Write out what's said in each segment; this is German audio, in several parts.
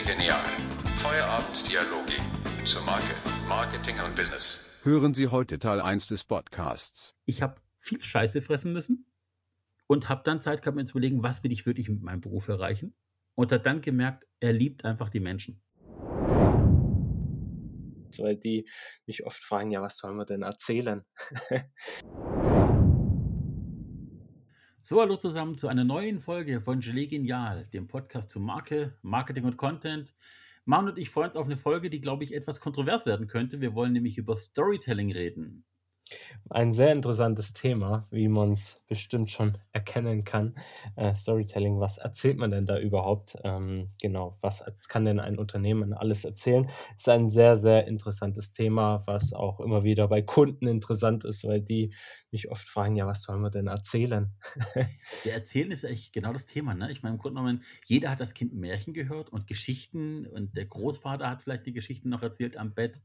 Genial. Feierabenddialoge zur Marke, Marketing und Business. Hören Sie heute Teil 1 des Podcasts. Ich habe viel Scheiße fressen müssen und habe dann Zeit gehabt, mir zu überlegen, was will ich wirklich mit meinem Beruf erreichen. Und habe dann gemerkt, er liebt einfach die Menschen. Weil die mich oft fragen, ja, was sollen wir denn erzählen? So, hallo zusammen zu einer neuen Folge von Gelee Genial, dem Podcast zu Marke, Marketing und Content. Manu und ich freuen uns auf eine Folge, die, glaube ich, etwas kontrovers werden könnte. Wir wollen nämlich über Storytelling reden. Ein sehr interessantes Thema, wie man es bestimmt schon erkennen kann. Äh, Storytelling, was erzählt man denn da überhaupt? Ähm, genau, was kann denn ein Unternehmen alles erzählen? Ist ein sehr, sehr interessantes Thema, was auch immer wieder bei Kunden interessant ist, weil die mich oft fragen, ja, was sollen wir denn erzählen? ja, erzählen ist eigentlich genau das Thema. Ne? Ich meine, im Grunde genommen, jeder hat das Kind Märchen gehört und Geschichten und der Großvater hat vielleicht die Geschichten noch erzählt am Bett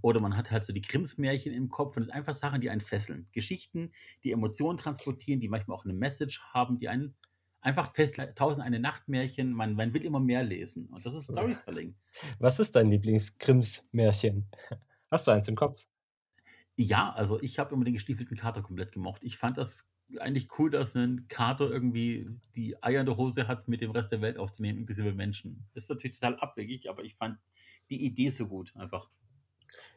oder man hat halt so die Grimms-Märchen im Kopf und einfach Sachen, die einen fesseln. Geschichten, die Emotionen transportieren, die manchmal auch eine Message haben, die einen einfach fesseln. Tausend eine Nachtmärchen, man, man will immer mehr lesen. Und das ist Storytelling. Was ist dein Lieblings-Grimms-Märchen? Hast du eins im Kopf? Ja, also ich habe immer den gestiefelten Kater komplett gemocht. Ich fand das eigentlich cool, dass ein Kater irgendwie die Eier in der Hose hat, mit dem Rest der Welt aufzunehmen, inklusive Menschen. Das ist natürlich total abwegig, aber ich fand die Idee so gut, einfach.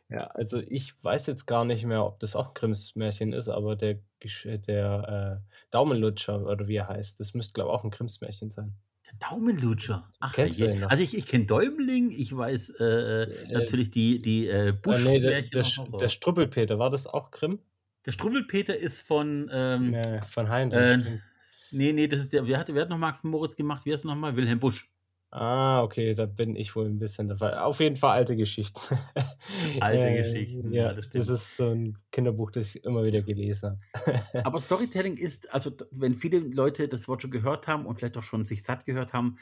Ja, also ich weiß jetzt gar nicht mehr, ob das auch Grimms Märchen ist, aber der, der äh, Daumenlutscher oder wie er heißt, das müsste, glaube ich, auch ein Grimms Märchen sein. Daumenlutscher. Ach, Kennst noch? Also ich, ich kenne Däumling, ich weiß äh, äh, natürlich die, die äh, Buschmärchen. Äh, nee, der, der, der Strubbelpeter, war das auch Grimm? Der Strubbelpeter ist von... Ähm, ja, von Heinrich. Äh, nee, nee, das ist der... Wer hat, wer hat noch Max Moritz gemacht? Wie heißt er nochmal? Wilhelm Busch. Ah, okay, da bin ich wohl ein bisschen dabei. Auf jeden Fall alte Geschichten. Alte äh, Geschichten, ja, das, das, ist so ein Kinderbuch, das ich immer wieder gelesen habe. Aber Storytelling ist, also wenn viele Leute das Wort schon gehört haben und vielleicht auch schon sich satt gehört haben,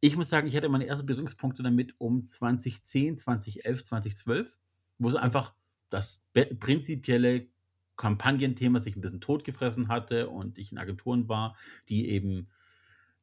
ich muss sagen, ich hatte meine ersten Berührungspunkte damit um 2010, 2011, 2012, wo es einfach das prinzipielle Kampagnenthema sich ein bisschen totgefressen hatte und ich in Agenturen war, die eben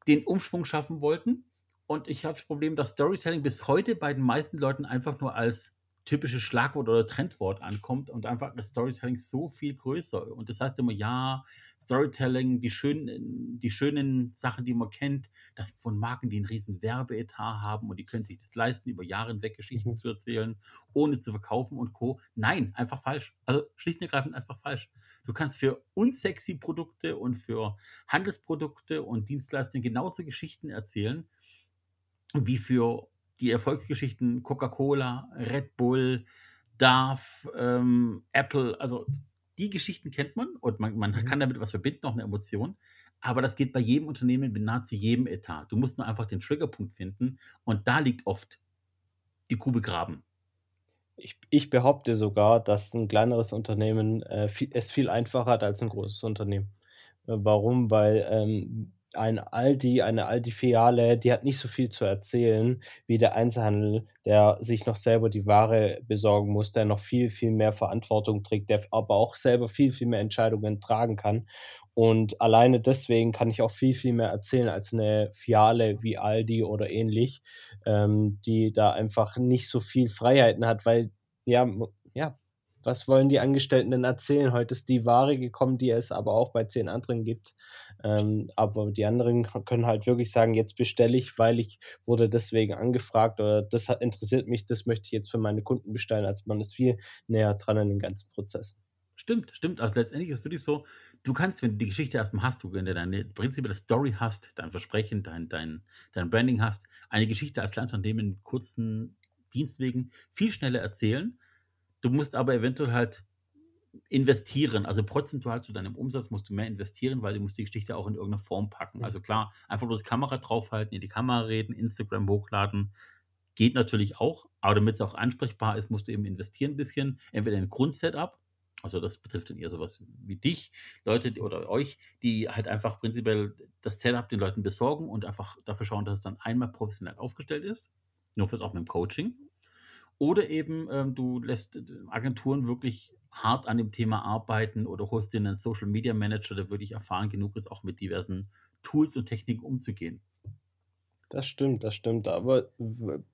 den Umschwung schaffen wollten und ich habe das Problem, dass Storytelling bis heute bei den meisten Leuten einfach nur als typisches Schlagwort oder Trendwort ankommt und einfach das Storytelling so viel größer. Und das heißt immer, ja, Storytelling, die schönen, die schönen Sachen, die man kennt, das von Marken, die einen riesen Werbeetat haben und die können sich das leisten, über Jahre hinweg Geschichten mhm. zu erzählen, ohne zu verkaufen und Co. Nein, einfach falsch. Also schlicht und ergreifend einfach falsch. Du kannst für unsexy Produkte und für Handelsprodukte und Dienstleistungen genauso Geschichten erzählen, wie für die Erfolgsgeschichten Coca-Cola, Red Bull, Darf, ähm, Apple, also die Geschichten kennt man und man, man mhm. kann damit was verbinden, auch eine Emotion. Aber das geht bei jedem Unternehmen, bei nahezu jedem Etat. Du musst nur einfach den Triggerpunkt finden und da liegt oft die Kuh begraben. Ich, ich behaupte sogar, dass ein kleineres Unternehmen äh, viel, es viel einfacher hat als ein großes Unternehmen. Äh, warum? Weil ähm, ein Aldi, eine Aldi-Filiale, die hat nicht so viel zu erzählen wie der Einzelhandel, der sich noch selber die Ware besorgen muss, der noch viel, viel mehr Verantwortung trägt, der aber auch selber viel, viel mehr Entscheidungen tragen kann. Und alleine deswegen kann ich auch viel, viel mehr erzählen als eine Fiale wie Aldi oder ähnlich, ähm, die da einfach nicht so viel Freiheiten hat, weil ja, ja, was wollen die Angestellten denn erzählen? Heute ist die Ware gekommen, die es aber auch bei zehn anderen gibt. Ähm, aber die anderen können halt wirklich sagen, jetzt bestelle ich, weil ich wurde deswegen angefragt oder das hat, interessiert mich, das möchte ich jetzt für meine Kunden bestellen. Also man ist viel näher dran an den ganzen Prozessen. Stimmt, stimmt. Also letztendlich ist es wirklich so, du kannst, wenn du die Geschichte erstmal hast, du, wenn du deine prinzipielle Story hast, dein Versprechen, dein, dein, dein Branding hast, eine Geschichte als kleines Unternehmen in kurzen Dienstwegen viel schneller erzählen Du musst aber eventuell halt investieren, also prozentual zu deinem Umsatz musst du mehr investieren, weil du musst die Geschichte auch in irgendeine Form packen. Also klar, einfach bloß Kamera draufhalten, in die Kamera reden, Instagram hochladen, geht natürlich auch, aber damit es auch ansprechbar ist, musst du eben investieren ein bisschen, entweder in ein Grundsetup, also das betrifft dann eher sowas wie dich, Leute oder euch, die halt einfach prinzipiell das Setup den Leuten besorgen und einfach dafür schauen, dass es dann einmal professionell aufgestellt ist, nur fürs auch mit dem Coaching. Oder eben ähm, du lässt Agenturen wirklich hart an dem Thema arbeiten oder holst dir einen Social Media Manager, der wirklich erfahren genug ist, auch mit diversen Tools und Techniken umzugehen. Das stimmt, das stimmt. Aber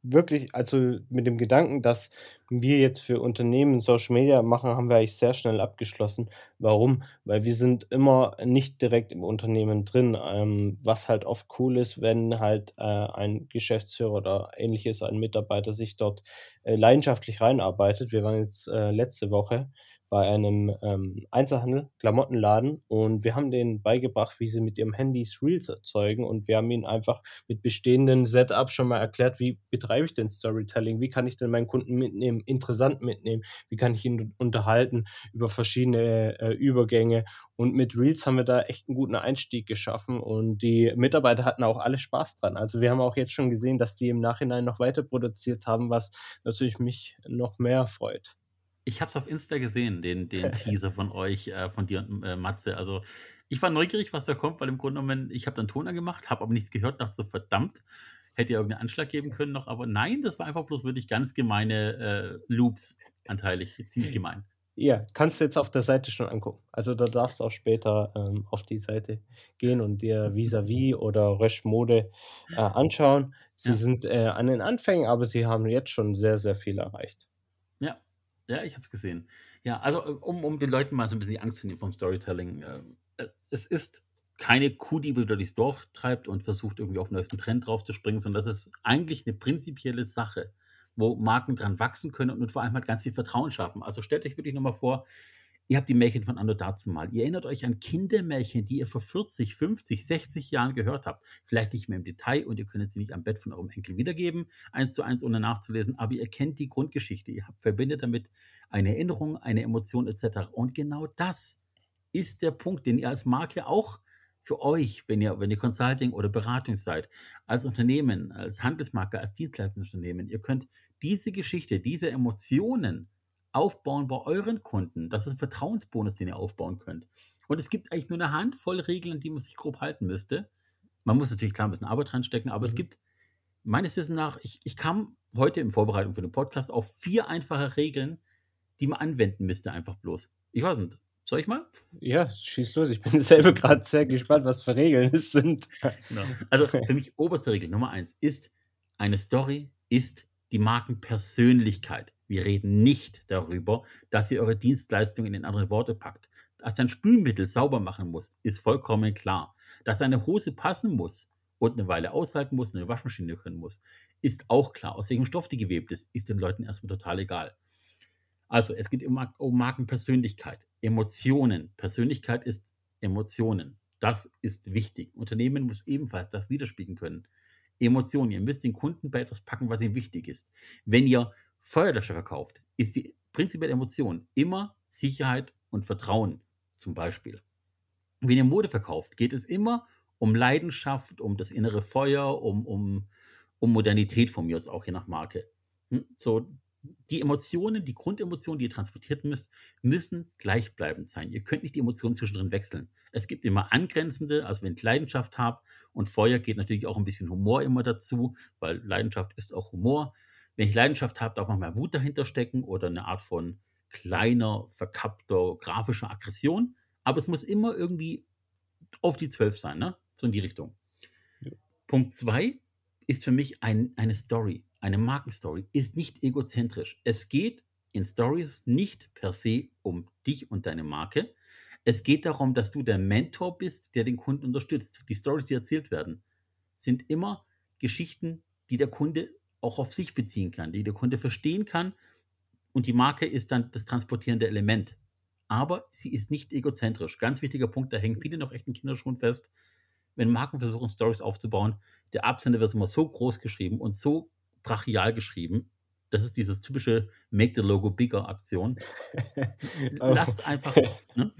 wirklich, also mit dem Gedanken, dass wir jetzt für Unternehmen Social Media machen, haben wir eigentlich sehr schnell abgeschlossen. Warum? Weil wir sind immer nicht direkt im Unternehmen drin, ähm, was halt oft cool ist, wenn halt, äh, ein Geschäftsführer oder Ähnliches, ein Mitarbeiter sich dort, äh, leidenschaftlich reinarbeitet. Wir waren jetzt, äh, letzte Woche bei einem, ähm, Einzelhandel, Klamottenladen und wir haben denen beigebracht, wie sie mit ihrem Handys Reels erzeugen und wir haben ihnen einfach mit bestehenden Setups schon mal erklärt, wie betreibe ich denn Storytelling? Wie kann ich denn meinen Kunden mitnehmen, interessant mitnehmen? Wie kann ich ihn unterhalten über verschiedene, äh, Übergänge? Und mit Reels haben wir da echt einen guten Einstieg geschaffen und die Mitarbeiter hatten auch alle Spaß dran. Also, wir haben auch jetzt schon gesehen, dass die im Nachhinein noch weiter produziert haben, was natürlich mich noch mehr freut. Ich habe es auf Insta gesehen, den, den Teaser von euch, äh, von dir und äh, Matze. Also ich war neugierig, was da kommt, weil im Grunde genommen, ich habe dann Ton angemacht, habe aber nichts gehört, dachte so, verdammt, hätte ja irgendeinen Anschlag geben können noch, aber nein, das war einfach bloß wirklich ganz gemeine äh, Loops anteilig, ziemlich gemein. Ja, kannst du jetzt auf der Seite schon angucken. Also da darfst du auch später ähm, auf die Seite gehen und dir Vis-a-vis oder Rösch Mode äh, anschauen. Sie Ja. sind äh, an den Anfängen, aber sie haben jetzt schon sehr, sehr viel erreicht. Ja, ich habe es gesehen. Ja, also äh, um, um den Leuten mal so ein bisschen die Angst zu nehmen vom Storytelling. Äh, äh, es ist keine Kuh, die wieder durchs Dorf treibt und versucht irgendwie auf den neuesten Trend draufzuspringen, sondern das ist eigentlich eine prinzipielle Sache, wo Marken dran wachsen können und vor allem halt ganz viel Vertrauen schaffen. Also stellt euch wirklich nochmal vor, ihr habt die Märchen von Anno dazu mal. Ihr erinnert euch an Kindermärchen, die ihr vor 40, 50, 60 Jahren gehört habt. Vielleicht nicht mehr im Detail und ihr könnt sie nicht am Bett von eurem Enkel wiedergeben, eins zu eins ohne nachzulesen, aber ihr kennt die Grundgeschichte. Ihr habt, verbindet damit eine Erinnerung, eine Emotion etc. Und genau das ist der Punkt, den ihr als Marke auch für euch, wenn ihr, wenn ihr Consulting oder Beratung seid, als Unternehmen, als Handelsmarke, als Dienstleistungsunternehmen, ihr könnt diese Geschichte, diese Emotionen aufbauen bei euren Kunden. Das ist ein Vertrauensbonus, den ihr aufbauen könnt. Und es gibt eigentlich nur eine Handvoll Regeln, an die man sich grob halten müsste. Man muss natürlich klar ein bisschen Arbeit reinstecken, aber es Mhm. gibt meines Wissens nach, ich, ich kam heute in Vorbereitung für den Podcast auf vier einfache Regeln, die man anwenden müsste, einfach bloß. Ich weiß nicht. Soll ich mal? Ja, schieß los. Ich bin selber gerade sehr gespannt, was für Regeln es sind. Genau. Also für mich oberste Regel Nummer eins ist, eine Story ist die Markenpersönlichkeit. Wir reden nicht darüber, dass ihr eure Dienstleistung in den anderen Worte packt. Dass ein Spülmittel sauber machen muss, ist vollkommen klar. Dass eine Hose passen muss und eine Weile aushalten muss, eine Waschmaschine können muss, ist auch klar. Aus welchem Stoff die gewebt ist, ist den Leuten erstmal total egal. Also, es geht um Markenpersönlichkeit, Emotionen. Persönlichkeit ist Emotionen. Das ist wichtig. Unternehmen muss ebenfalls das widerspiegeln können. Emotionen. Ihr müsst den Kunden bei etwas packen, was ihm wichtig ist. Wenn ihr Feuerlöscher verkauft, ist die prinzipielle Emotion immer Sicherheit und Vertrauen zum Beispiel. Wenn ihr Mode verkauft, geht es immer um Leidenschaft, um das innere Feuer, um, um, um Modernität von mir aus auch je nach Marke. Hm, So, die Emotionen, die Grundemotionen, die ihr transportiert müsst, müssen gleichbleibend sein. Ihr könnt nicht die Emotionen zwischendrin wechseln. Es gibt immer angrenzende, also wenn ich Leidenschaft habe und Feuer geht natürlich auch ein bisschen Humor immer dazu, weil Leidenschaft ist auch Humor. Wenn ich Leidenschaft habe, darf auch mal Wut dahinter stecken oder eine Art von kleiner, verkappter, grafischer Aggression. Aber es muss immer irgendwie auf die 12 sein, ne? So in die Richtung. Ja. Punkt 2 ist für mich ein, eine Story, eine Markenstory, ist nicht egozentrisch. Es geht in Stories nicht per se um dich und deine Marke. Es geht darum, dass du der Mentor bist, der den Kunden unterstützt. Die Stories, die erzählt werden, sind immer Geschichten, die der Kunde auch auf sich beziehen kann, die der Kunde verstehen kann. Und die Marke ist dann das transportierende Element. Aber sie ist nicht egozentrisch. Ganz wichtiger Punkt, da hängen viele noch echt in Kinderschuhen fest. Wenn Marken versuchen, Stories aufzubauen, der Absender wird immer so groß geschrieben und so brachial geschrieben. Das ist dieses typische Make the Logo Bigger Aktion. Oh. Lasst einfach, ne?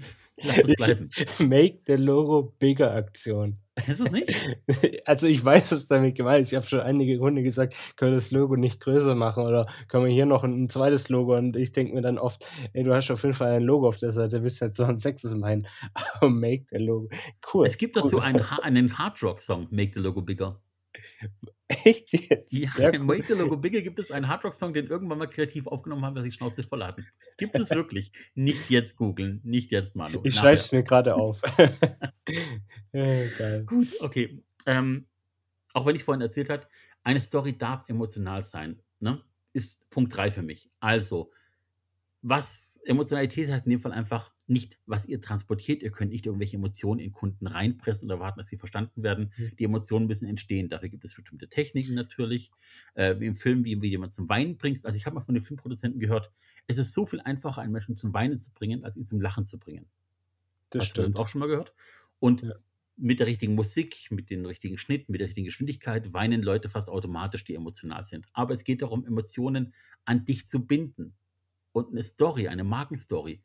lasst es bleiben. Make the Logo bigger Aktion. Ist es nicht? Also ich weiß, was damit gemeint ist. Ich habe schon einige Kunden gesagt, können wir das Logo nicht größer machen oder können wir hier noch ein, ein zweites Logo und ich denke mir dann oft, ey, du hast auf jeden Fall ein Logo auf der Seite, willst du jetzt noch ein sechstes meinen? Aber make the Logo. Cool. Es gibt dazu cool. einen, einen Hard Rock Song, Make the Logo Bigger. Echt jetzt? Ja, Sehr im the Logo Bigger gibt es einen Hard Rock Song, den irgendwann mal kreativ aufgenommen haben, weil sich Schnauze voll hatten. Gibt es wirklich. Nicht jetzt googeln, nicht jetzt, Manu. Ich schreibe es mir gerade auf. ja, geil. Gut, okay. Ähm, auch wenn ich vorhin erzählt habe, eine Story darf emotional sein, ne? ist Punkt 3 für mich. Also, was Emotionalität heißt in dem Fall einfach nicht, was ihr transportiert. Ihr könnt nicht irgendwelche Emotionen in Kunden reinpressen und erwarten, dass sie verstanden werden. Mhm. Die Emotionen müssen entstehen. Dafür gibt es bestimmte Techniken natürlich. Äh, wie im Film, wie, wie jemand zum Weinen bringst. Also ich habe mal von den Filmproduzenten gehört, es ist so viel einfacher, einen Menschen zum Weinen zu bringen, als ihn zum Lachen zu bringen. Das Hast du stimmt. auch schon mal gehört? Und Ja. mit der richtigen Musik, mit dem richtigen Schnitt, mit der richtigen Geschwindigkeit weinen Leute fast automatisch, die emotional sind. Aber es geht darum, Emotionen an dich zu binden. Und eine Story, eine Markenstory,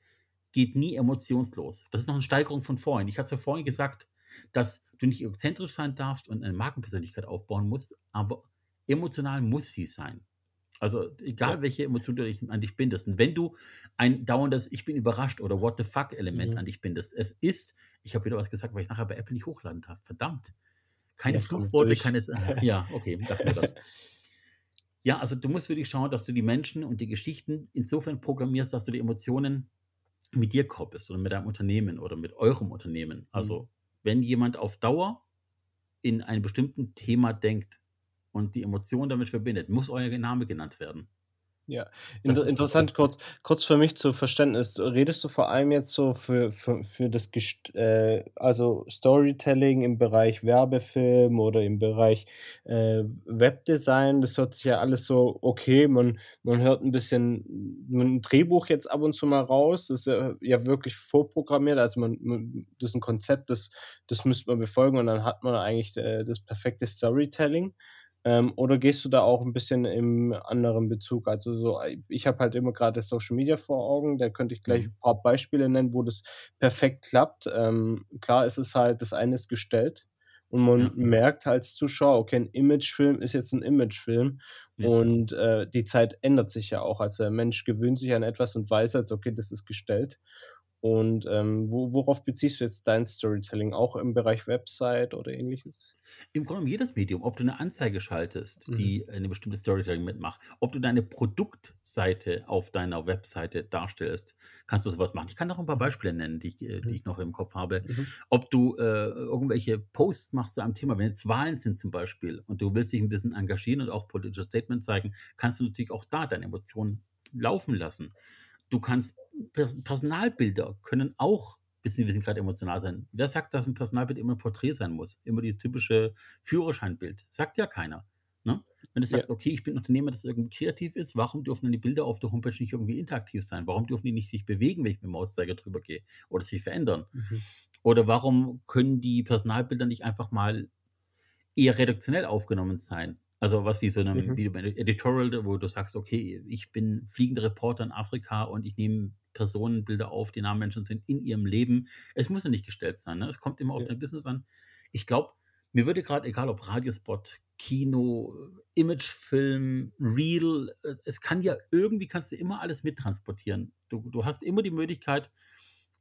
geht nie emotionslos. Das ist noch eine Steigerung von vorhin. Ich hatte ja vorhin gesagt, dass du nicht egozentrisch sein darfst und eine Markenpersönlichkeit aufbauen musst, aber emotional muss sie sein. Also egal, Ja. welche Emotion du an dich bindest. Und wenn du ein dauerndes Ich bin überrascht oder What the fuck Element Mhm. an dich bindest, es ist, ich habe wieder was gesagt, weil ich nachher bei Apple nicht hochladen darf. Verdammt. Keine Ja, durch. keine. Ja, okay, lassen wir das. Ja, also du musst wirklich schauen, dass du die Menschen und die Geschichten insofern programmierst, dass du die Emotionen mit dir koppelst oder mit deinem Unternehmen oder mit eurem Unternehmen. Also, wenn jemand auf Dauer in einem bestimmten Thema denkt und die Emotion damit verbindet, muss euer Name genannt werden. Ja, inter interessant, kurz kurz für mich zu Verständnis. Redest du vor allem jetzt so für für für das gest äh, also Storytelling im Bereich Werbefilm oder im Bereich, äh, Webdesign? Das hört sich ja alles so okay, man man hört 'n bisschen 'n Drehbuch jetzt ab und zu mal raus. Das ist ja ja wirklich vorprogrammiert. Also, man man das ist 'n Konzept, das das müsste man befolgen und dann hat man eigentlich, äh, das perfekte Storytelling. Ähm, oder gehst du da auch 'n bisschen im anderen Bezug? Also, so, ei ich habe halt immer grade Social Media vor Augen, da könnte ich gleich Mhm. 'n paar Beispiele nennen, wo das perfekt klappt. Ähm, klar ist es halt das eine ist gestellt und man Ja. merkt als Zuschauer, okay, 'n Imagefilm ist jetzt 'n Imagefilm Ja. und, äh, die Zeit ändert sich ja auch. Also, der Mensch gewöhnt sich an etwas und weiß jetzt: „Okay, das ist gestellt.“ Und, ähm, wo worauf beziehst du jetzt dein Storytelling? Auch im Bereich Website oder Ähnliches? Im Grunde genommen jedes Medium, ob du 'ne Anzeige schaltest, Mhm. die eine bestimmte Storytelling mitmacht, ob du deine Produktseite auf deiner Webseite darstellst, kannst du so was machen. Ich kann noch 'n paar Beispiele nennen, die ich äh, die Mhm. ich noch im Kopf habe. Mhm. Ob du, äh, irgendwelche Posts machst zu einem Thema, wenn jetzt Wahlen sind zum Beispiel und du willst dich 'n bisschen engagieren und auch politische Statements zeigen, kannst du natürlich auch da deine Emotionen laufen lassen. Du kannst Pers Personalbilder können auch bisschen wir sind grad emotional sein. Wer sagt, dass 'n Personalbild immer 'n Porträt sein muss? Immer dieses typische Führerscheinbild. Sagt ja keiner, ne? Wenn du Ja. sagst: „Okay, ich bin Unternehmer, das irgendwie kreativ ist“, warum dürfen denn die Bilder auf der Homepage nicht irgendwie interaktiv sein? Warum dürfen die nicht sich bewegen, wenn ich mit'm Mauszeiger drüber gehe oder sich verändern? Mhm. Oder warum können die Personalbilder nicht einfach mal eher redaktionell aufgenommen sein? Also, was wie so 'nem Mhm. wie bei 'nem Editorial, wo du sagst: „Okay, ich bin fliegender Reporter in Afrika und ich nehme Personenbilder auf, die nahe Menschen sind in ihrem Leben.“ Es muss ja nicht gestellt sein, ne? Es kommt immer auf Ja. dein Business an. Ich glaube, mir würde grad egal ob Radiospot, Kino, Imagefilm, Reel, äh, es kann ja irgendwie kannst du immer alles mittransportieren. Du du hast immer die Möglichkeit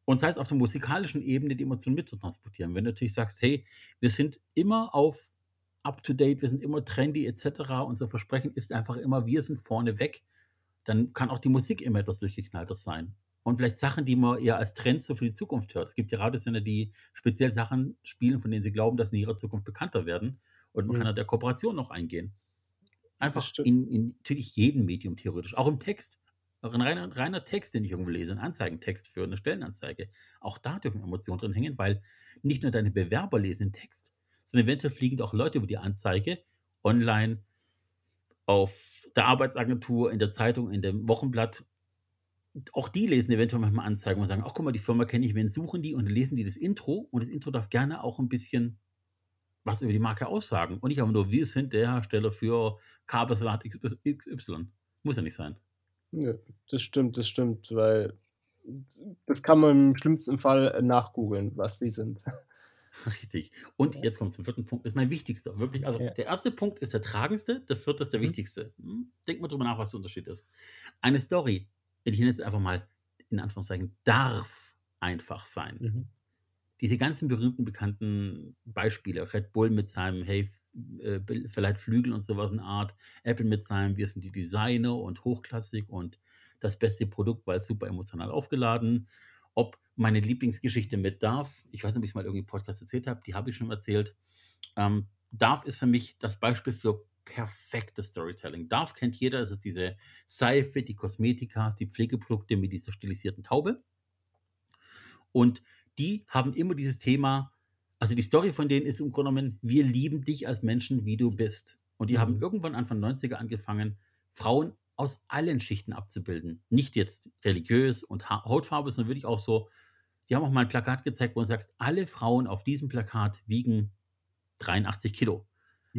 und sei es auf der musikalischen Ebene, die Emotionen mitzutransportieren. Wenn du natürlich sagst: „Hey, wir sind immer auf up to date, wir sind immer trendy et cetera. Unser Versprechen ist einfach immer, wir sind vorne weg“, dann kann auch die Musik immer etwas Durchgeknalltes sein. Und vielleicht Sachen, die man eher als Trends so für die Zukunft hört. Es gibt ja Radiosender, die speziell Sachen spielen, von denen sie glauben, dass sie in ihrer Zukunft bekannter werden. Und man kann Mhm. da der Kooperation noch eingehen. Einfach in in natürlich jedem Medium theoretisch, auch im Text. Auch 'n reiner reiner Text, den ich irgendwo lese, 'n Anzeigentext für 'ne Stellenanzeige. Auch da dürfen Emotionen drin hängen, weil nicht nur deine Bewerber lesen den Text, sondern eventuell fliegen auch Leute über die Anzeige online, auf der Arbeitsagentur, in der Zeitung, in dem Wochenblatt. Auch die lesen eventuell manchmal Anzeigen und sagen: „Ach, guck mal, die Firma kenne ich, wen suchen die?“ Und dann lesen die das Intro und das Intro darf gerne auch 'n bisschen was über die Marke aussagen und nicht einfach nur: „Wir sind der Hersteller für Kabelsalat XY XY.“ Muss ja nicht sein. Ja, das stimmt, das stimmt, weil das kann man im schlimmsten Fall, nachgoogeln, was die sind. Richtig. Und Ja. jetzt kommt's zum 4. Punkt, das ist mein wichtigster, wirklich. Also, Ja. der 1. Punkt ist der tragendste, der 4. ist der Mhm. wichtigste. Hm, denk mal drüber nach, was der Unterschied ist. Eine Story, ich nenne es einfach mal in Anführungszeichen, darf einfach sein. Mhm. Diese ganzen berühmten, bekannten Beispiele, Red Bull mit seinem „Hey, äh, bil verleiht Flügel“ und so was in Art, Apple mit seinem „Wir sind die Designer und hochklassig und das beste Produkt, weil super emotional aufgeladen“. Ob meine Lieblingsgeschichte mit Dove, ich weiß nicht, ob ich's mal irgendwie im Podcast erzählt habe, die habe ich schon erzählt. Ähm, Darf ist für mich das Beispiel für perfektes Storytelling. Darf kennt jeder, das ist diese Seife, die Kosmetikas, die Pflegeprodukte mit dieser stilisierten Taube. Und die haben immer dieses Thema, also die Story von denen ist im Grunde genommen, wir lieben dich als Menschen, wie du bist. Und die haben Mhm. irgendwann Anfang 90er angefangen, Frauen aus allen Schichten abzubilden. Nicht jetzt religiös und Ha- Hautfarbe, sondern wirklich auch so, die haben auch mal ein Plakat gezeigt, wo du sagst, alle Frauen auf diesem Plakat wiegen 83 Kilo.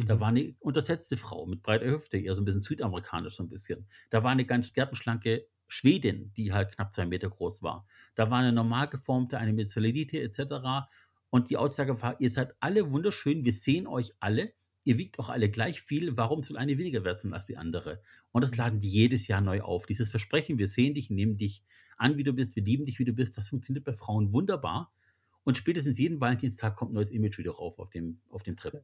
Da Mhm. war eine untersetzte Frau mit breiter Hüfte, eher so ein bisschen südamerikanisch so ein bisschen. Da war eine ganz gärtenschlanke Schwedin, die halt knapp zwei Meter groß war. Da war eine normal geformte, eine mit Zellulite etc. Und die Aussage war, ihr seid alle wunderschön, wir sehen euch alle, ihr wiegt auch alle gleich viel, warum soll eine weniger wert sein als die andere? Und das laden die jedes Jahr neu auf. Dieses Versprechen, wir sehen dich, nehmen dich an, wie du bist, wir lieben dich, wie du bist, das funktioniert bei Frauen wunderbar. Und spätestens jeden Valentinstag kommt ein neues Image wieder rauf auf dem, auf dem Trip.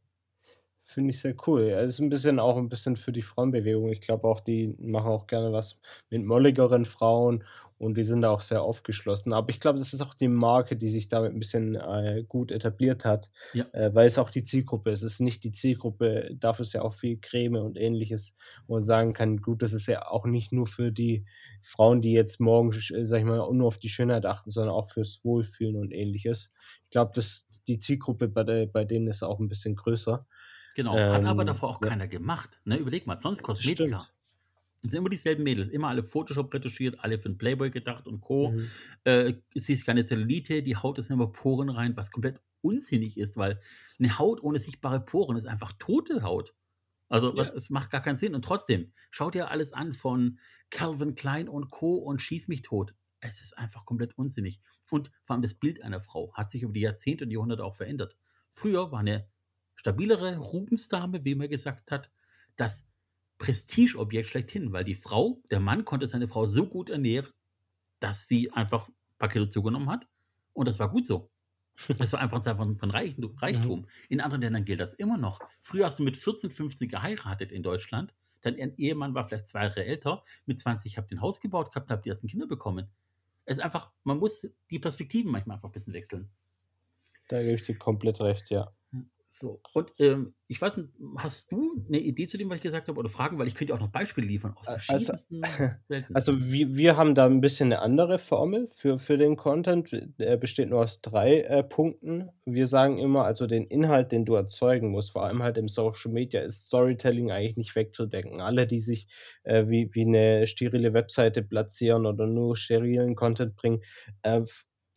Finde ich sehr cool. Es ist ein bisschen auch ein bisschen für die Frauenbewegung. Ich glaube auch, die machen auch gerne was mit molligeren Frauen und die sind da auch sehr aufgeschlossen. Aber ich glaube, das ist auch die Marke, die sich damit ein bisschen, äh, gut etabliert hat, Ja. äh, weil es auch die Zielgruppe ist. Es ist nicht die Zielgruppe dafür ist ja auch viel Creme und Ähnliches, wo man sagen kann: „Gut, das ist ja auch nicht nur für die Frauen, die jetzt morgen, sch sage ich mal, nur auf die Schönheit achten, sondern auch fürs Wohlfühlen und Ähnliches.“ Ich glaube, die Zielgruppe bei der bei denen ist auch ein bisschen größer. Genau, hat aber Ähm, davor auch ja. keiner gemacht. Ne? Überleg mal, sonst Kosmetika. Stimmt. Sind immer dieselben Mädels, immer alle Photoshop retuschiert, alle für den Playboy gedacht und Co. Mhm. Äh, sie ist keine Zellulite, die Haut ist immer Poren rein, was komplett unsinnig ist, weil eine Haut ohne sichtbare Poren ist einfach tote Haut. Also was, Ja. es macht gar keinen Sinn. Und trotzdem, schau dir alles an von Calvin Klein und Co. und schieß mich tot. Es ist einfach komplett unsinnig. Und vor allem das Bild einer Frau hat sich über die Jahrzehnte und Jahrhunderte auch verändert. Früher war eine stabilere Rubensdame, wie man gesagt hat, das Prestigeobjekt schlechthin, weil die Frau, der Mann konnte seine Frau so gut ernähren, dass sie einfach ein paar Kilo zugenommen hat. Und das war gut so. Das war einfach ein Zeichen von, von Reichtum. Reichtum. In anderen Ländern gilt das immer noch. Früher hast du mit 14, 15 geheiratet in Deutschland. Dein Ehemann war vielleicht zwei Jahre älter. Mit 20 habt ihr ein Haus gebaut gehabt, habt die ersten Kinder bekommen. Es ist einfach, man muss die Perspektiven manchmal einfach ein bisschen wechseln. Da gebe ich dir komplett recht, ja. So, und ähm, ich weiß nicht, hast du eine Idee zu dem, was ich gesagt habe, oder Fragen? Weil ich könnte auch noch Beispiele liefern aus Also- verschiedensten Welten. Also wir, wir haben da ein bisschen eine andere Formel für, für den Content. Der besteht nur aus drei äh, Punkten. Wir sagen immer, also den Inhalt, den du erzeugen musst, vor allem halt im Social Media, ist Storytelling eigentlich nicht wegzudenken. Alle, die sich äh, wie, wie eine sterile Webseite platzieren oder nur sterilen Content bringen, äh,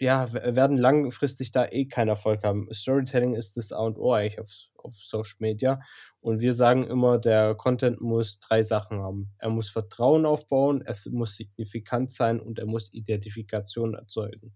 ja, werden langfristig da eh keinen Erfolg haben. Storytelling ist das A und O eigentlich auf, auf Social Media. Und wir sagen immer, der Content muss drei Sachen haben. Er muss Vertrauen aufbauen, es muss signifikant sein und er muss Identifikation erzeugen.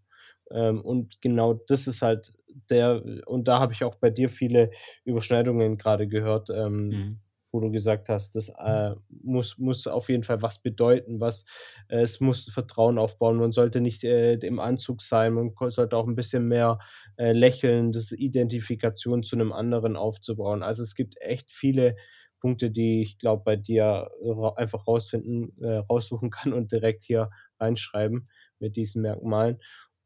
Ähm, und genau das ist halt der, und da habe ich auch bei dir viele Überschneidungen gerade gehört, ähm, Mhm. Wo du gesagt hast, das äh, muss, muss auf jeden Fall was bedeuten, was äh, es muss Vertrauen aufbauen. Man sollte nicht äh, im Anzug sein, man sollte auch ein bisschen mehr äh, lächeln, das Identifikation zu einem anderen aufzubauen. Also es gibt echt viele Punkte, die ich glaube bei dir ra einfach rausfinden, äh, raussuchen kann und direkt hier reinschreiben mit diesen Merkmalen.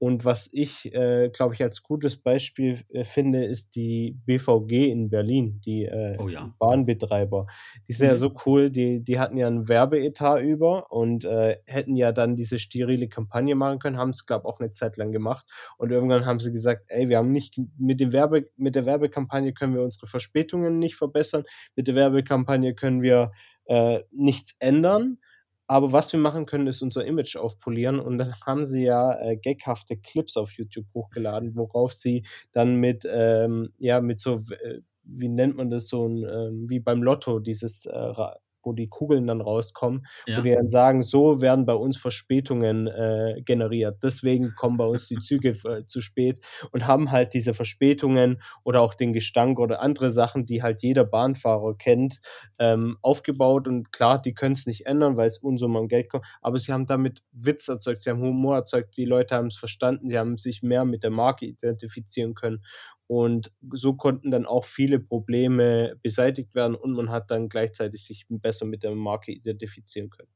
Und was ich, äh, glaube ich, als gutes Beispiel äh, finde, ist die BVG in Berlin, die äh, Oh ja. Bahnbetreiber. Die sind ja Mhm. so cool, die, die hatten ja einen Werbeetat über und äh, hätten ja dann diese sterile Kampagne machen können, haben es, glaube ich, auch eine Zeit lang gemacht. Und irgendwann haben sie gesagt, ey, wir haben nicht mit dem Werbe, mit der Werbekampagne können wir unsere Verspätungen nicht verbessern, mit der Werbekampagne können wir äh, nichts ändern. Aber was wir machen können, ist unser Image aufpolieren. Und dann haben sie ja äh, gaghafte Clips auf YouTube hochgeladen, worauf sie dann mit, ähm, ja, mit so, äh, wie nennt man das, so ein, ähm, wie beim Lotto, dieses, äh, wo die Kugeln dann rauskommen, Ja. wo die dann sagen, so werden bei uns Verspätungen äh, generiert. Deswegen kommen bei uns die Züge äh, zu spät und haben halt diese Verspätungen oder auch den Gestank oder andere Sachen, die halt jeder Bahnfahrer kennt, ähm, aufgebaut. Und klar, die können es nicht ändern, weil es Unsummen an Geld kommt, aber sie haben damit Witz erzeugt, sie haben Humor erzeugt, die Leute haben es verstanden, sie haben sich mehr mit der Marke identifizieren können. Und so konnten dann auch viele Probleme beseitigt werden und man hat dann gleichzeitig sich besser mit der Marke identifizieren können.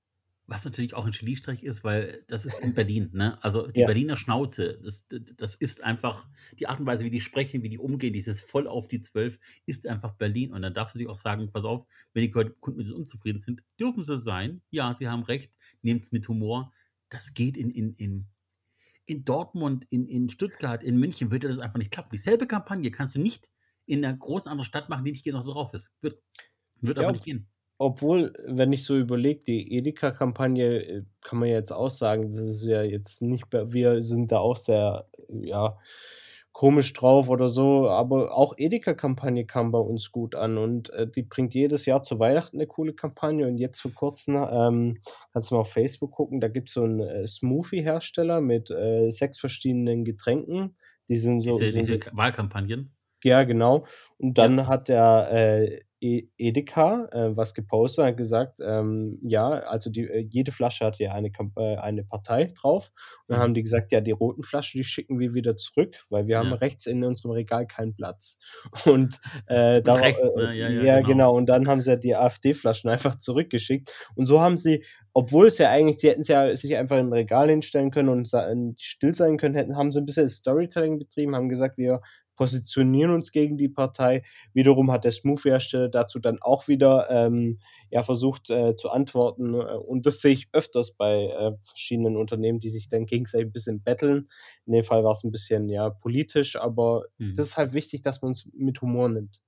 Was natürlich auch ein Geniestreich ist, weil das ist in Berlin, ne? Also die Ja. Berliner Schnauze, das, das ist einfach die Art und Weise, wie die sprechen, wie die umgehen, dieses voll auf die Zwölf, ist einfach Berlin. Und dann darfst du dir auch sagen, pass auf, wenn die Kunden mit uns unzufrieden sind, dürfen sie sein. Ja, sie haben recht, nehmt es mit Humor. Das geht in, in, in, in Dortmund, in, in Stuttgart, in München würde das einfach nicht klappen. Dieselbe Kampagne kannst du nicht in einer großen anderen Stadt machen, die nicht genau so drauf ist. Wird, wird Ja, aber nicht gehen. Obwohl, wenn ich so überlege, die Edeka-Kampagne äh, kann man jetzt auch sagen, das ist ja jetzt nicht, wir sind da auch sehr, ja, komisch drauf oder so, aber auch Edeka-Kampagne kam bei uns gut an und äh, die bringt jedes Jahr zu Weihnachten eine coole Kampagne und jetzt vor kurzem, ähm, kannst du mal auf Facebook gucken, da gibt es so einen äh, Smoothie-Hersteller mit äh, sechs verschiedenen Getränken, die sind so, Diese, sind so diese Wahlkampagnen. Ja, genau. Und dann Ja. hat der äh, E- Edeka äh, was gepostet, hat gesagt, ähm, ja, also die, äh, jede Flasche hat ja eine, Kamp- äh, eine Partei drauf. Und dann Mhm. haben die gesagt, ja, die roten Flaschen, die schicken wir wieder zurück, weil wir haben Ja. rechts in unserem Regal keinen Platz. Und, äh, darauf- rechts, äh, ne? Ja, ja, ja, genau. genau. Und dann haben sie ja die AfD-Flaschen einfach zurückgeschickt. Und so haben sie, obwohl es ja eigentlich, die hätten es ja sich einfach in ein Regal hinstellen können und still sein können, hätten, haben sie ein bisschen Storytelling betrieben, haben gesagt, wir positionieren uns gegen die Partei. Wiederum hat der Smooth-Hersteller dazu dann auch wieder ähm, ja, versucht äh, zu antworten. äh, Und das sehe ich öfters bei äh, verschiedenen Unternehmen, die sich dann gegenseitig ein bisschen betteln. In dem Fall war es ein bisschen ja, politisch, aber Mhm. das ist halt wichtig, dass man es mit Humor nimmt.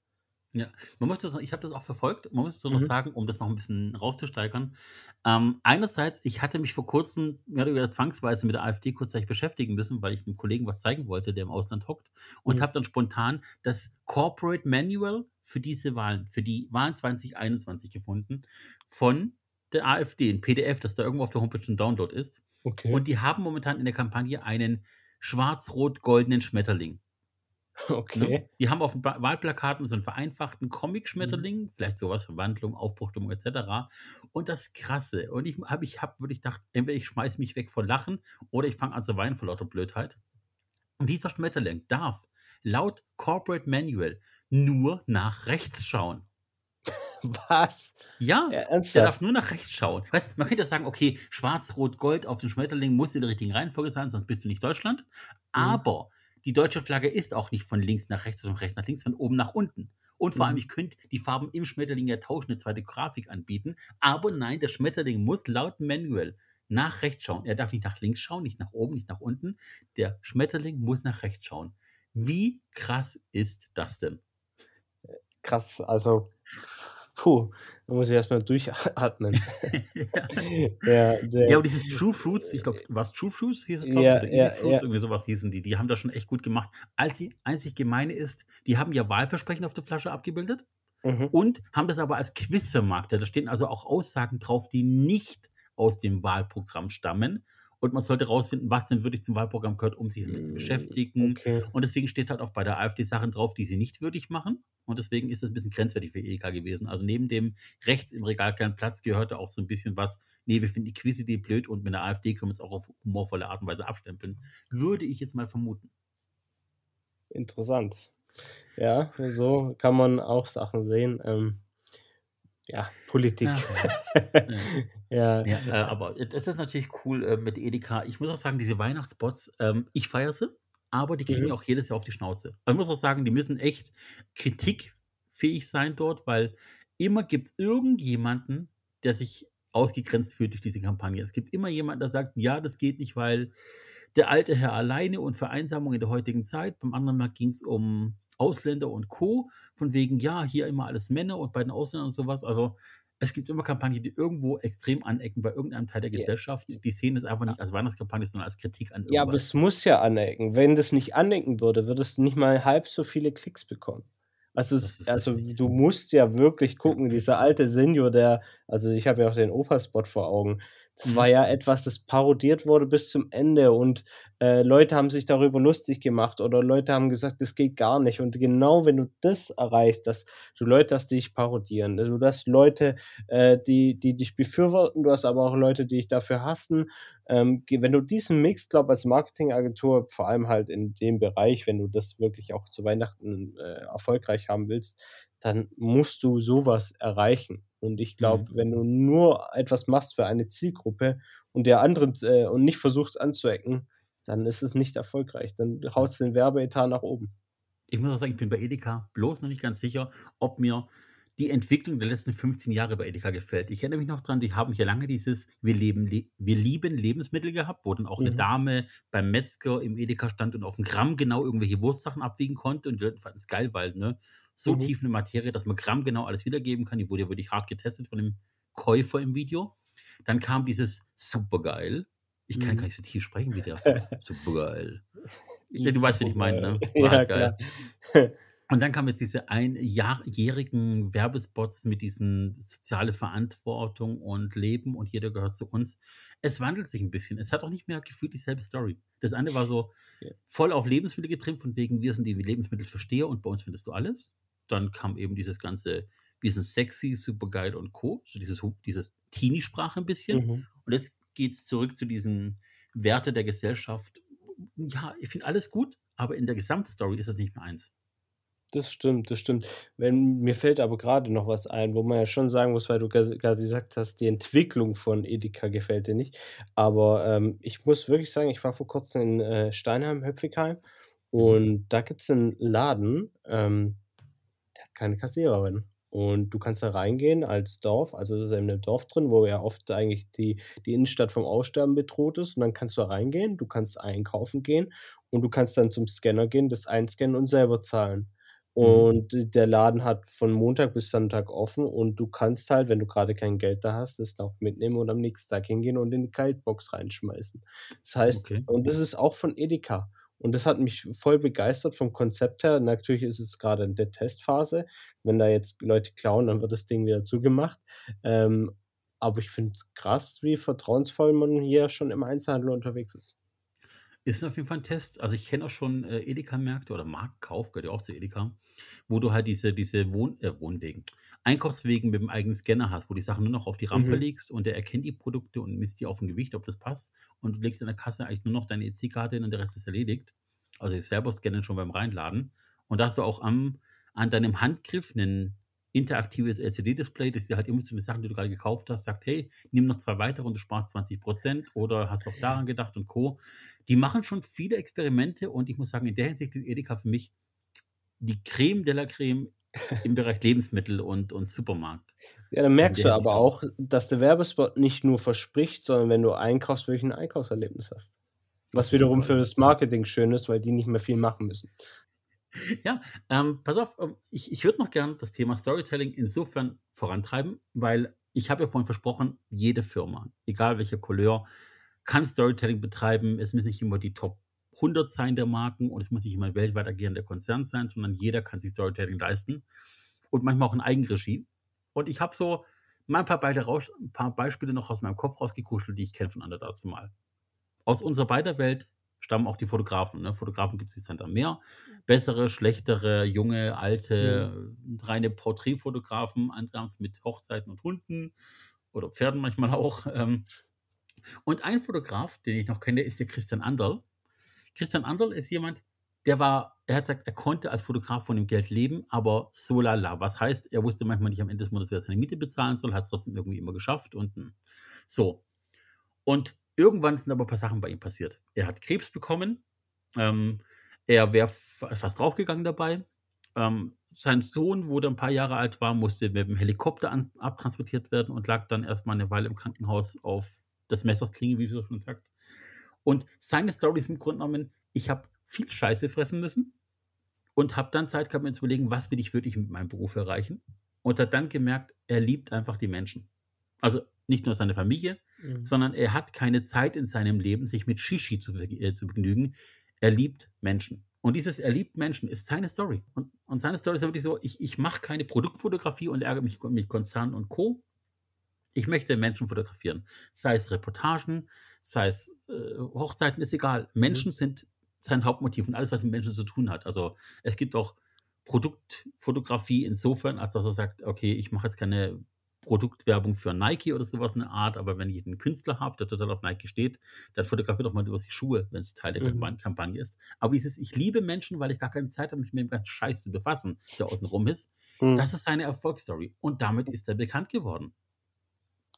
Ja, man muss das, ich habe das auch verfolgt, man muss es so noch Mhm. sagen, um das noch ein bisschen rauszusteigern. Ähm, einerseits, ich hatte mich vor kurzem mehr oder weniger zwangsweise mit der AfD kurzzeitig beschäftigen müssen, weil ich einem Kollegen was zeigen wollte, der im Ausland hockt, und Mhm. habe dann spontan das Corporate Manual für diese Wahlen, für die Wahlen 2021 gefunden, von der AfD, ein PDF, das da irgendwo auf der Homepage ein Download ist. Okay. Und die haben momentan in der Kampagne einen schwarz-rot-goldenen Schmetterling. Okay. Ne? Die haben auf den Wahlplakaten so einen vereinfachten Comic-Schmetterling, vielleicht sowas, Verwandlung, Aufbruchstimmung etc. Und das Krasse, und ich habe ich hab wirklich gedacht, entweder ich schmeiß mich weg vor Lachen oder ich fange an zu weinen vor lauter Blödheit. Und dieser Schmetterling darf laut Corporate Manual nur nach rechts schauen. Was? Ja, Ja, der darf nur nach rechts schauen. Weißt, man könnte ja sagen, okay, schwarz, rot, gold auf den Schmetterling muss in der richtigen Reihenfolge sein, sonst bist du nicht Deutschland. Aber die deutsche Flagge ist auch nicht von links nach rechts oder von rechts nach links, von oben nach unten. Und vor allem, Mhm. ich könnte die Farben im Schmetterling ja tauschen, eine zweite Grafik anbieten. Aber nein, der Schmetterling muss laut Manual nach rechts schauen. Er darf nicht nach links schauen, nicht nach oben, nicht nach unten. Der Schmetterling muss nach rechts schauen. Wie krass ist das denn? Krass, also, puh, da muss ich erstmal durchatmen. ja. ja, aber dieses True Fruits, ich glaube, was True Fruits hieß es, glaub ich, Ja, Easy ja, Fruits, ja. irgendwie sowas hießen die. Die haben das schon echt gut gemacht. Als die einzig Gemeine ist, die haben ja Wahlversprechen auf der Flasche abgebildet mhm. und haben das aber als Quiz vermarktet. Da stehen also auch Aussagen drauf, die nicht aus dem Wahlprogramm stammen. Und man sollte rausfinden, was denn wirklich zum Wahlprogramm gehört, um sich damit zu Mm, beschäftigen. Okay. Und deswegen steht halt auch bei der AfD Sachen drauf, die sie nicht würdig machen. Und deswegen ist das ein bisschen grenzwertig für EK gewesen. Also neben dem rechts im Regal keinen Platz gehörte auch so ein bisschen was, nee, wir finden die Quizidee blöd und mit der AfD können wir es auch auf humorvolle Art und Weise abstempeln. Würde ich jetzt mal vermuten. Interessant. Ja, so kann man auch Sachen sehen. Ähm, ja, Politik. Ja, ja. Ja, äh, aber das ist natürlich cool äh, mit Edeka. Ich muss auch sagen, diese Weihnachtsbots, ähm, ich feiere sie, aber die kriegen Mhm. ja auch jedes Jahr auf die Schnauze. Also ich muss auch sagen, die müssen echt kritikfähig sein dort, weil immer gibt es irgendjemanden, der sich ausgegrenzt fühlt durch diese Kampagne. Es gibt immer jemanden, der sagt, ja, das geht nicht, weil der alte Herr alleine und Vereinsamung in der heutigen Zeit. Beim anderen Mal ging es um Ausländer und Co. Von wegen, ja, hier immer alles Männer und bei den Ausländern und sowas. Also es gibt immer Kampagnen, die irgendwo extrem anecken bei irgendeinem Teil der Ja. Gesellschaft. Die sehen es einfach nicht als Weihnachtskampagne, sondern als Kritik an Ja, aber irgendwas. es muss ja anecken. Wenn das nicht anecken würde, würde es nicht mal halb so viele Klicks bekommen. Also, es, also du musst ja wirklich gucken, dieser alte Senior, der, also ich habe ja auch den Opa-Spot vor Augen. Das Mhm. war ja etwas, das parodiert wurde bis zum Ende und äh, Leute haben sich darüber lustig gemacht oder Leute haben gesagt, das geht gar nicht. Und genau wenn du das erreichst, dass du Leute hast, die dich parodieren, du hast Leute, äh, die, die dich befürworten, du hast aber auch Leute, die dich dafür hassen. Ähm, wenn du diesen Mix, glaube als Marketingagentur, vor allem halt in dem Bereich, wenn du das wirklich auch zu Weihnachten äh, erfolgreich haben willst, dann musst du sowas erreichen. Und ich glaube, Mhm. wenn du nur etwas machst für eine Zielgruppe und der anderen äh, und nicht versuchst anzuecken, dann ist es nicht erfolgreich. Dann haut's den Werbeetat nach oben. Ich muss auch sagen, ich bin bei Edeka bloß noch nicht ganz sicher, ob mir die Entwicklung der letzten 15 Jahre bei Edeka gefällt. Ich erinnere mich noch dran, die haben hier lange dieses Wir, leben, le wir lieben Lebensmittel gehabt, wo dann auch eine Mhm. Dame beim Metzger im Edeka stand und auf ein Gramm genau irgendwelche Wurstsachen abwiegen konnte. Und die Leute fanden es geil, weil ne, so Mhm. tief eine Materie, dass man Gramm genau alles wiedergeben kann. Die wurde ja wirklich hart getestet von dem Käufer im Video. Dann kam dieses Supergeil. Ich kann Mhm. gar nicht so tief sprechen wie der. Supergeil. Ja, du weißt, wen ich meine, ne? War Ja, halt klar. Und dann kamen jetzt diese einjährigen Werbespots mit diesen soziale Verantwortung und Leben und jeder gehört zu uns. Es wandelt sich ein bisschen. Es hat auch nicht mehr gefühlt dieselbe Story. Das eine war so Ja. voll auf Lebensmittel getrimmt, von wegen, wir sind die Lebensmittelversteher und bei uns findest du alles. Dann kam eben dieses ganze, wir sind sexy, supergeil und co. So dieses, dieses Teenie-Sprache ein bisschen. Mhm. Und jetzt geht es zurück zu diesen Werte der Gesellschaft. Ja, ich finde alles gut, aber in der Gesamtstory ist das nicht mehr eins. Das stimmt, das stimmt. Wenn mir fällt aber gerade noch was ein, wo man ja schon sagen muss, weil du gas grade gesagt hast, die Entwicklung von Edeka gefällt dir nicht. Aber, ähm, ich muss wirklich sagen, ich war vor Kurzem in, äh, Steinheim, Höpfigheim Mhm. und da gibt's 'n Laden, ähm, der hat keine Kassiererin. Und du kannst da reingehen als Dorf, also das ist in 'nem Dorf drin, wo ja oft eigentlich die die Innenstadt vom Aussterben bedroht ist und dann kannst du da reingehen, du kannst einkaufen gehen und du kannst dann zum Scanner gehen, das einscannen und selber zahlen. Mhm. Und der Laden hat von Montag bis Sonntag offen und du kannst halt, wenn du grade kein Geld da hast, das auch mitnehmen und am nächsten Tag hingehen und in die Kaltbox reinschmeißen. Das heißt Okay. und das ist auch von Edeka. Und das hat mich voll begeistert vom Konzept her. Natürlich ist es grade in der Testphase. Wenn da jetzt Leute klauen, dann wird das Ding wieder zugemacht. Ähm, aber ich finde es krass, wie vertrauensvoll man hier schon im Einzelhandel unterwegs ist. Ist auf jeden Fall ein Test. Also, ich kenne auch schon, äh, Edeka-Märkte oder Marktkauf, gehört ja auch zu Edeka, wo du halt diese diese Wohn äh, Wohnwegen Einkaufswegen mit dem eigenen Scanner hast, wo die Sachen nur noch auf die Rampe Mhm. legst und der erkennt die Produkte und misst die auf 'n Gewicht, ob das passt. Und du legst in der Kasse eigentlich nur noch deine EC-Karte hin und der Rest ist erledigt. Also, ich selber scanne schon beim Reinladen. Und da hast du auch am an deinem Handgriff 'nen interaktives LCD-Display, das dir halt immer zu den Sachen, die du grade gekauft hast, sagt: „Hey, nimm noch 2 weitere und du sparst 20% oder hast auch daran gedacht“ und Co. Die machen schon viele Experimente und ich muss sagen, in der Hinsicht ist Edeka für mich die Creme de la Creme im Bereich Lebensmittel und und Supermarkt. Ja, dann merkst du aber auch. dass der Werbespot nicht nur verspricht, sondern wenn du einkaufst, wirklich 'n Einkaufserlebnis hast. Was wiederum für das Marketing schön ist, weil die nicht mehr viel machen müssen. Ja, ähm, pass auf, ähm, ich ich würde noch gern das Thema Storytelling insofern vorantreiben, weil ich habe ja vorhin versprochen, jede Firma, egal welche Couleur, kann Storytelling betreiben. Es müssen nicht immer die Top 100 sein der Marken und es muss nicht immer 'n weltweit agierender Konzern sein, sondern jeder kann sich Storytelling leisten und manchmal auch in Eigenregie. Und ich habe so mal 'n paar beide raus 'n paar Beispiele noch aus meinem Kopf rausgekuschelt, die ich kenne von anderen dazumal. Aus unserer beider Welt stammen auch die Fotografen, ne? Fotografen gibt es Sand am Meer. Bessere, schlechtere, junge, Mhm. alte, reine Porträtfotografen, andere mit Hochzeiten und Hunden oder Pferden manchmal auch, ähm. Und ein Fotograf, den ich noch kenne, ist der Christian Anderl. Christian Anderl ist jemand, der war er hat gesagt, er konnte als Fotograf von dem Geld leben, aber so lala. Was heißt, er wusste manchmal nicht am Ende des Monats, wer seine Miete bezahlen soll, hat's trotzdem irgendwie immer geschafft und, so. Und irgendwann sind aber 'n paar Sachen bei ihm passiert. Er hat Krebs bekommen, ähm, er wäre fa fast draufgegangen dabei. Ähm, sein Sohn, wo der 'n paar Jahre alt war, musste mit dem Helikopter an abtransportiert werden und lag dann erst mal 'ne Weile im Krankenhaus auf des Messers Klinge, wie so schön sagt. Und seine Story ist im Grunde genommen: Ich habe viel Scheiße fressen müssen und habe dann Zeit gehabt, mir zu überlegen, was will ich wirklich mit meinem Beruf erreichen? Und hat dann gemerkt, er liebt einfach die Menschen. Also, nicht nur seine Familie, Mhm. sondern er hat keine Zeit in seinem Leben, sich mit Shishi zu äh, zu begnügen. Er liebt Menschen. Und dieses „Er liebt Menschen“ ist seine Story. Und und seine Story ist wirklich so: „Ich ich mache keine Produktfotografie und ärgere mich mit Konzernen und Co. Ich möchte Menschen fotografieren.“ Sei es Reportagen, sei es, äh, Hochzeiten, ist egal. Mhm. Menschen sind sein Hauptmotiv und alles, was mit Menschen zu tun hat. Also, es gibt auch Produktfotografie insofern, als dass er sagt: „Okay, ich mache jetzt keine Produktwerbung für Nike oder sowas in der Art, aber wenn ich einen Künstler habe, der total auf Nike steht, dann fotografiert doch mal über die Schuhe, wenn es Teil der Mhm. Kampagne ist. Aber dieses, ich liebe Menschen, weil ich gar keine Zeit habe, mich mit dem ganzen Scheiß zu befassen, der außen rum ist. Mhm. Das ist seine Erfolgsstory. Und damit ist er bekannt geworden.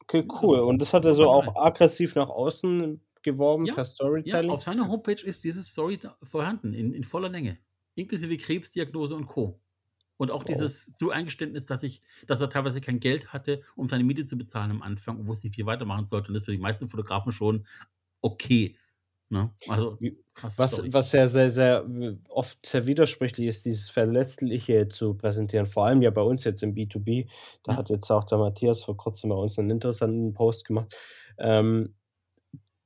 Okay, Das cool. ist Und das hat er so auch aggressiv nach außen geworben Ja, per Ja, Storytelling? auf seiner Homepage ist diese Story vorhanden, in, in voller Länge. Inklusive Krebsdiagnose und Co. Und auch Wow. dieses Zueingeständnis, dass ich, dass er teilweise kein Geld hatte, um seine Miete zu bezahlen am Anfang, obwohl es nicht viel weitermachen sollte. Und das ist für die meisten Fotografen schon okay. Ne? Also, krass. Was, Story. was ja sehr, sehr oft sehr widersprüchlich ist, dieses Verletzliche zu präsentieren. Vor allem ja bei uns jetzt im B2B. Da Ja. hat jetzt auch der Matthias vor kurzem bei uns einen interessanten Post gemacht. Ähm,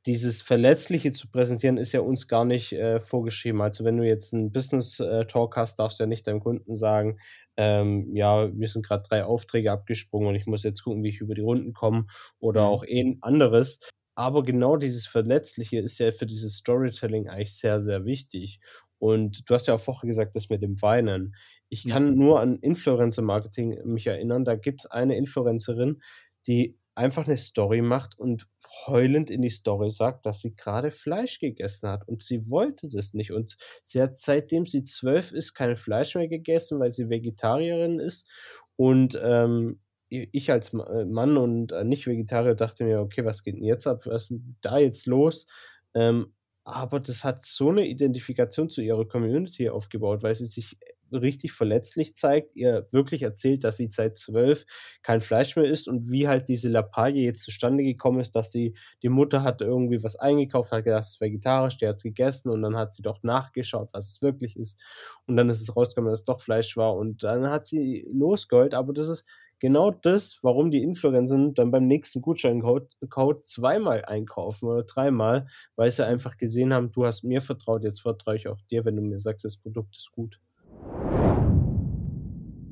dieses Verletzliche zu präsentieren ist ja uns gar nicht äh, vorgeschrieben. Also wenn du jetzt einen Business äh, Talk hast, darfst du ja nicht deinem Kunden sagen, ähm, ja, mir sind gerade drei Aufträge abgesprungen und ich muss jetzt gucken, wie ich über die Runden komme oder Mhm. auch ein anderes. Aber genau dieses Verletzliche ist ja für dieses Storytelling eigentlich sehr, sehr wichtig. Und du hast ja auch vorher gesagt, das mit dem Weinen. Ich kann nur an Influencer-Marketing mich erinnern. Da gibt es eine Influencerin, die einfach eine Story macht und heulend in die Story sagt, dass sie gerade Fleisch gegessen hat und sie wollte das nicht. Und sie hat seitdem sie zwölf ist kein Fleisch mehr gegessen, weil sie Vegetarierin ist. Und ähm, ich als äh, Mann und äh, Nicht-Vegetarier dachte mir, okay, was geht denn jetzt ab? Was ist da jetzt los? Ähm, aber das hat so eine Identifikation zu ihrer Community aufgebaut, weil sie sich richtig verletzlich zeigt, ihr wirklich erzählt, dass sie seit zwölf kein Fleisch mehr isst und wie halt diese Lappalie jetzt zustande gekommen ist, dass sie, die Mutter hat irgendwie was eingekauft, hat gedacht, es ist vegetarisch, der hat es gegessen und dann hat sie doch nachgeschaut, was es wirklich ist. Und dann ist es rausgekommen, dass es doch Fleisch war und dann hat sie losgeheult, aber das ist genau das, warum die Influencer dann beim nächsten Gutscheincode Code zweimal einkaufen oder dreimal, weil sie einfach gesehen haben, du hast mir vertraut, jetzt vertraue ich auch dir, wenn du mir sagst, das Produkt ist gut.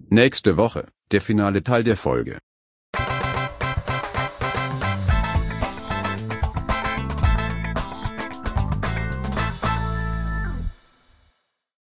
Nächste Woche, der finale Teil der Folge.